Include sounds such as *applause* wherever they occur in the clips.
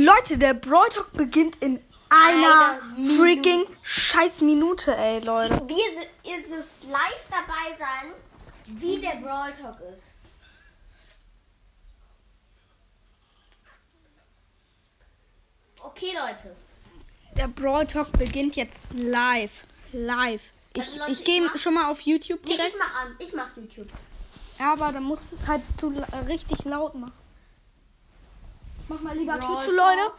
Leute, der Brawl Talk beginnt in einer Eine freaking scheiß Minute, ey, Leute. Wir, ihr dürft live dabei sein, wie der Brawl Talk ist. Okay, Leute. Der Brawl Talk beginnt jetzt live. Live. Ich, Also, Leute, ich gehe schon mal auf YouTube Nee, direkt. ich mach an. Ich mach YouTube. Ja, aber da musst du es halt zu äh, richtig laut machen. Mach mal lieber Tür zu. Leute.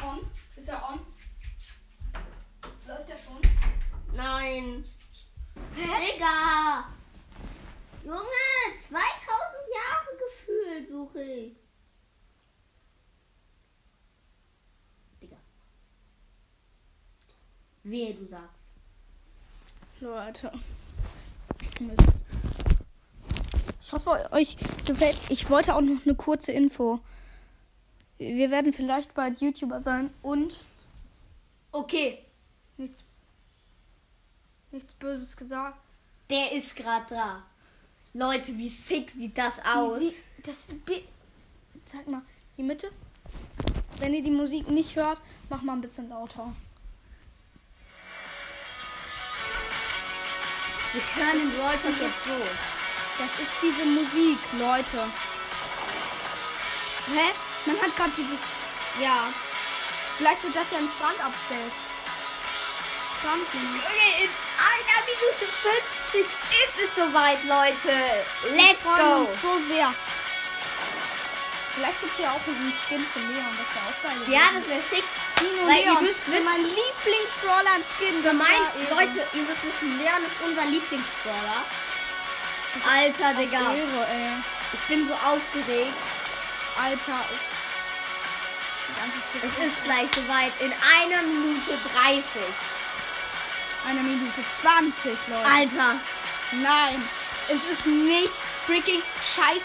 On? Ist er on? Läuft er schon? Nein. Digga. Junge, 2000 Jahre gefühlt suche ich. Digga. Wehe, du sagst. Leute. Mist. Ich hoffe, euch gefällt. Ich wollte auch noch eine kurze Info. Wir werden vielleicht bald YouTuber sein und Okay, nichts, nichts Böses gesagt. der ist gerade da. Leute, wie sick sieht das aus? Sie, das Sag mal, die Mitte. Wenn ihr die Musik nicht hört, mach mal ein bisschen lauter. Wir hören den Brawl Talk jetzt so. Das ist diese Musik, Leute. Hä? Man hat gerade dieses. Ja. Vielleicht wird das ja ein Strandabstell. Strandminute. Okay, in einer Minute 50 ist es soweit, Leute. Let's go. so sehr. Vielleicht gibt es ja auch einen Skin von Leon, das wäre auch geil. Ja, das wäre sick. Dino weil ihr Leon. müsst für wissen- mein Lieblingsbrawler ein Skin. Für das mein, war Ehre. Leute, ihr müsst wissen, Leon ist unser Lieblingsbrawler. Alter, Digga. Ehre. Ich bin so aufgeregt. Alter, Es ist gleich soweit. In einer Minute 30. Eine Minute 20, Leute. Alter. Nein, es ist nicht freaking scheiß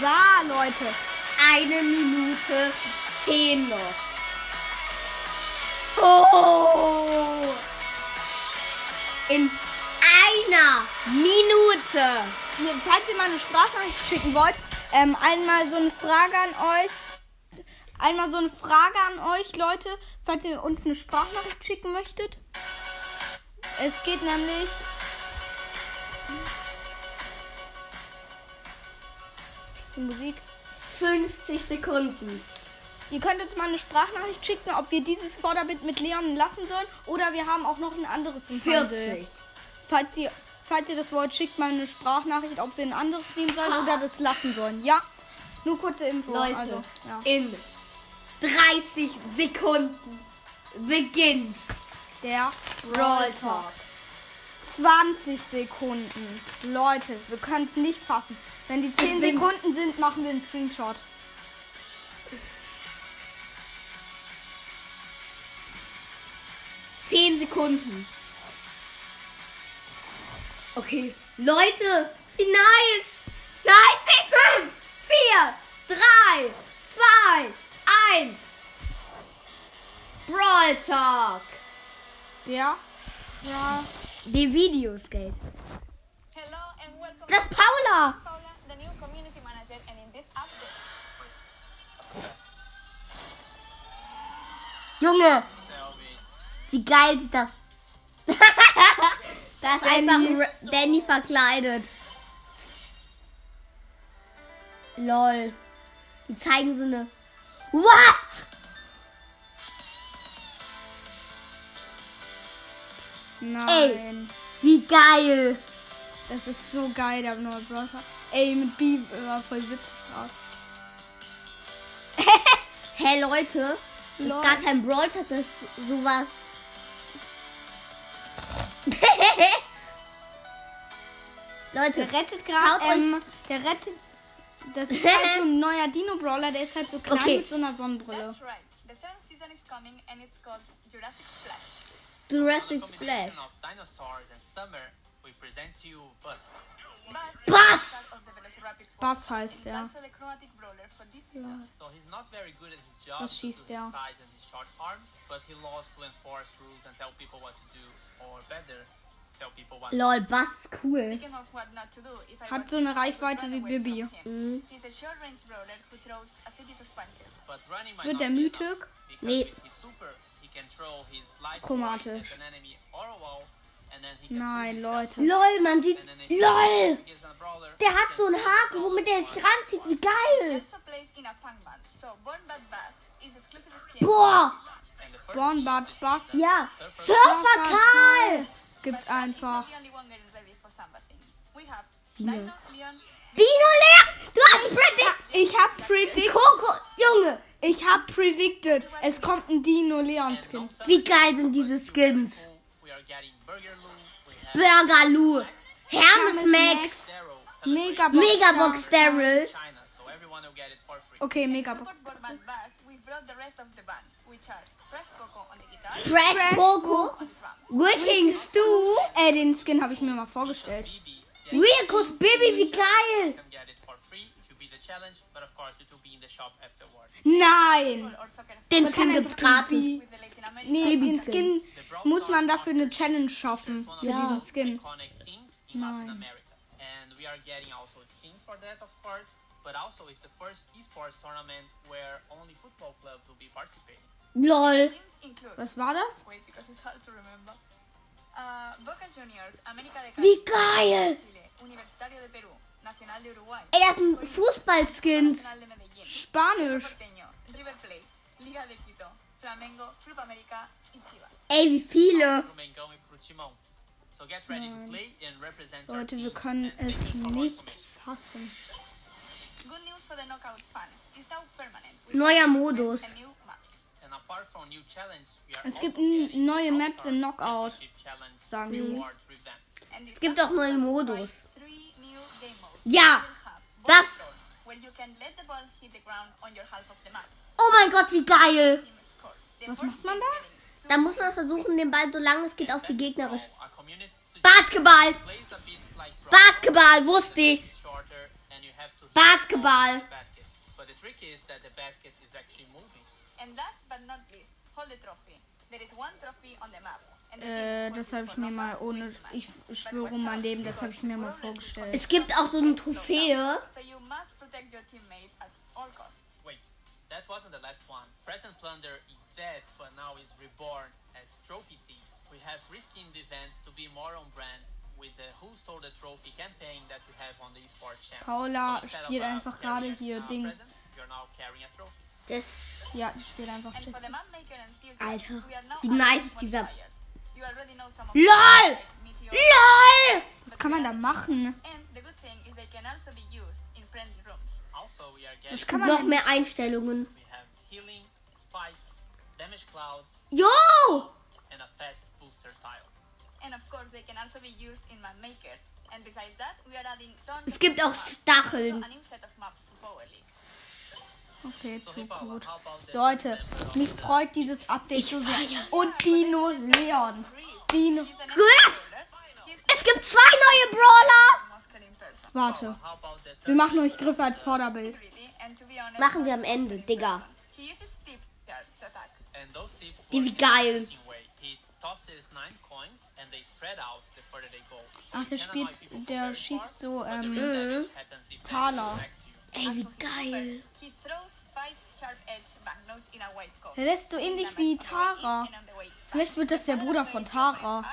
wahr, Leute. Eine Minute 10 noch. Oh. In einer Minute. Falls ihr mal eine Sprachnachricht schicken wollt, ähm, einmal so eine Frage an euch. Einmal so eine Frage an euch, Leute, falls ihr uns eine Sprachnachricht schicken möchtet. Es geht nämlich. Die Musik. 50 Sekunden. Ihr könnt uns mal eine Sprachnachricht schicken, ob wir dieses Vorderbild mit Leon lassen sollen oder wir haben auch noch ein anderes im Handel. 40. Falls ihr, falls ihr das wollt, schickt mal eine Sprachnachricht, ob wir ein anderes nehmen sollen oder das lassen sollen. Ja, nur kurze Info. Leute, also, ja. in 30 Sekunden beginnt Der Brawl Talk. 20 Sekunden. Leute, wir können es nicht fassen. Wenn die 10 Ich bin- Sekunden sind, machen wir einen Screenshot. Zehn Sekunden. Okay. Leute, wie nice. Nein, 10, 5, 4, 3, 2, 1. Brawl Talk. Der. Ja. Die Videoscape. Hello and welcome Das ist Paula. to Paula, the new community manager, and in this update, Junge. Wie geil sieht das? *laughs* da ist einfach Ra- Danny verkleidet. Lol. Die zeigen so eine. What? Nein. Wie geil. Das ist so geil, der neue Brawler. Ey, mit B war voll witzig gerade. Hey Leute, das Lol. ist gar kein Brawl das ist sowas. Leute, Der rettet gerade. Ähm, der rettet. Das ist halt so ein *laughs* neuer Dino-Brawler, der ist halt so klein Okay. mit so einer Sonnenbrille. that's right. The seventh season is coming, and it's called Jurassic Splash. Jurassic Splash. of dinosaurs and summer, we present to you Buzz. Buzz, Buzz! heißt. He's also season. So he's not very good at his job Was schießt his size and his short arms, but he loves to enforce rules and tell people what to do, or better. Lol, Bass ist cool. Hat so eine Reichweite wie Bibi. might Wird der because Nee. with his super, he can throw his life Chromatisch. Nein. Leute. Lol, man sieht. LOL! Der hat so einen Haken, womit er sich ranzieht. Wie geil! also. Boah! Born Bad Bass. Ja. Surfer Karl! Gibt's einfach. Leon, Dino Leer! Du hast Predict! Ich hab predict. Coco! Junge! Ich hab predicted. Es kommt ein Dino Leon Skin. summer Wie geil sind diese Skins? Burger Lou! Hermes Max! Megabox. Megabox Daryl! Okay, Megabox. Brought the rest of the band, which are Fresh Coco on the guitar, Fresh Coco! on the drums. Wicking Stew! Äh, den Skin habe ich mir mal vorgestellt. Rikus Baby, wie geil! Nein! Den Skin kann gibt's einfach gratis. Nee, den. Skin muss man dafür eine Challenge schaffen. Für the diesen Skin. iconic things in Latin America. And we are getting also skins for that, of course, but also it's the first esports tournament where only football clubs will be participating. LOL! Was war das? Wait, because it's hard to remember. Uh, Boca Juniors, América de Wie Cali, geil! Chile, Universitario de Perú, Nacional de Uruguay, Ey, das sind Fußballskins! Nacional de Medellín, Spanisch. River Plate, Liga de Quito, Flamengo, Club América y Chivas. Ey, wie viele! E pro Timão. So get ready to play and represent your Leute, team wir können es nicht fassen. Neuer Modus. Es also gibt neue Maps in Knockout, sagen die. Es gibt auch neue Modus. Ja, das-. Oh mein Gott, wie geil! Was macht man da? Da muss man versuchen, den Ball so lange es geht auf die gegnerische. Basketball, Basketball! wusste Stars. Basketball. basket. But the trick is that the basket is actually moving. And last but not least, hold the trophy. There is one trophy on the map. And the Äh, team who das qualifies habe ich mir mal ohne. wins the match. Ich schwöre watch mein Leben, das habe ich mir mal vorgestellt. Es gibt auch so eine Trophäe. So you must protect your teammate at all costs. Wait, that wasn't the last one. Present Plunder is dead, but now is reborn as Trophy Thieves. We have reskinned the events to be more on brand with the Who Stole the Trophy campaign that we have on the esports channel. Paula of, spielt uh, einfach gerade hier Dings. Das, Ja, die spielt einfach And for Jessie. the mapmaker enthusiasts, Alter, we are now wie nice ist dieser- LOL! LOL! Was kann man da machen? Can also. Also, man Noch mehr Einstellungen. Yo! Es of gibt auch. Stacheln. Also a new set of maps to Power League. Okay, So, zu gut. Leute, mich freut dieses Update so sehr. Und Dino Leon. Dino. He's Es gibt zwei neue Brawler! Warte. Wir machen euch Griffe als Vorderbild. Machen wir am Ende, Digga. Die wie geil. Ach, der spielt, der schießt so, ähm, Taler. go next to you. Ey, wie geil. super, he throws five sharp edge banknotes in a white coat. Der lässt so ähnlich wie Tara. Vielleicht wird das der Bruder von Tara.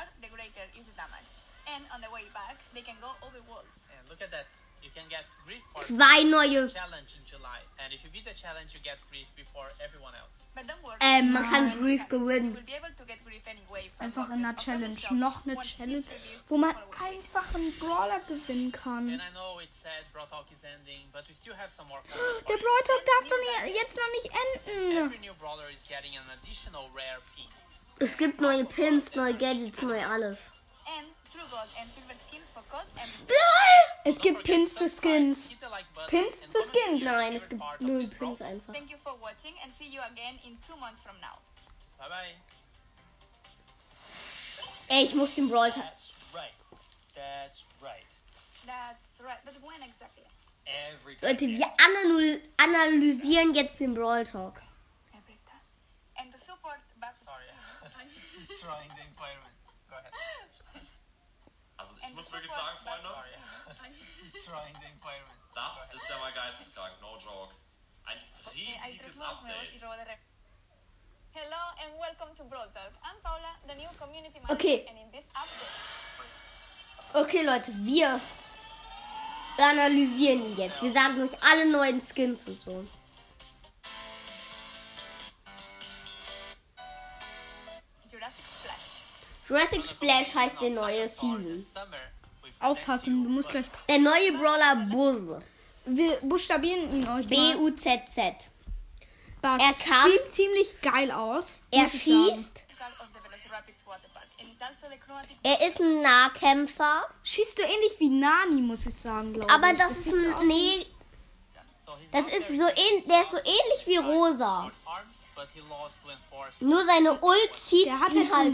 And on the way back, they can go over walls. And look at that. You can get grief for Zwei neue. challenge in July. And if you beat the challenge, you get grief before everyone else. But don't worry. Ähm, man kann Grief gewinnen. you will be able to get grief anyway from Einfach in einer Challenge. Noch eine Challenge, wo man einfach einen Brawler gewinnen kann. And I know it's sad, Brawl Talk is ending, but we still have some more content *gasps* Der for you. Brawl Talk darf doch nie, jetzt noch nicht enden. Every new brawler is getting an additional rare pin. Es gibt neue Pins, neue Gadgets, neu alles. And true gold and silver skins for code and Es gibt Pins für Skins. The Pins für Skins. Nein, es gibt null. Pins einfach. Thank you for watching and see you again in two months from now. Bye bye. Ey, ich muss den Brawl Talk. That's right. That's right. That's right. But when exactly? Every time. Leute, wir analy analysieren jetzt den Brawl Talk. Every time. And to support Sorry, *laughs* destroying the environment. Go ahead. *laughs* Also ich And muss wirklich sagen, Freunde, *laughs* *laughs* das ist ja mal geisteskrank, no joke. Ein riesiges nuevos nuevos y Update. Hello and welcome to Brawl Talk. I'm Paula, the new community manager, Okay. and in this update, Okay, Leute, wir analysieren ihn jetzt. Wir sagen euch alle neuen Skins und so. Jurassic Splash heißt die neue Season. Aufpassen, du musst gleich. Der neue Brawler Buzz. Wir buchstabieren ihn euch. B-U-Z-Z. Er kam- Sieht ziemlich geil aus. Er ich schießt. Er ist ein Nahkämpfer. Schießt du ähnlich wie Nani, muss ich sagen, glaube Aber ich. das ist so ein. Nee, das ist so ähnlich. Der ist so ähnlich wie Rosa. Nur seine Ult zieht Der hat ihn halt so halt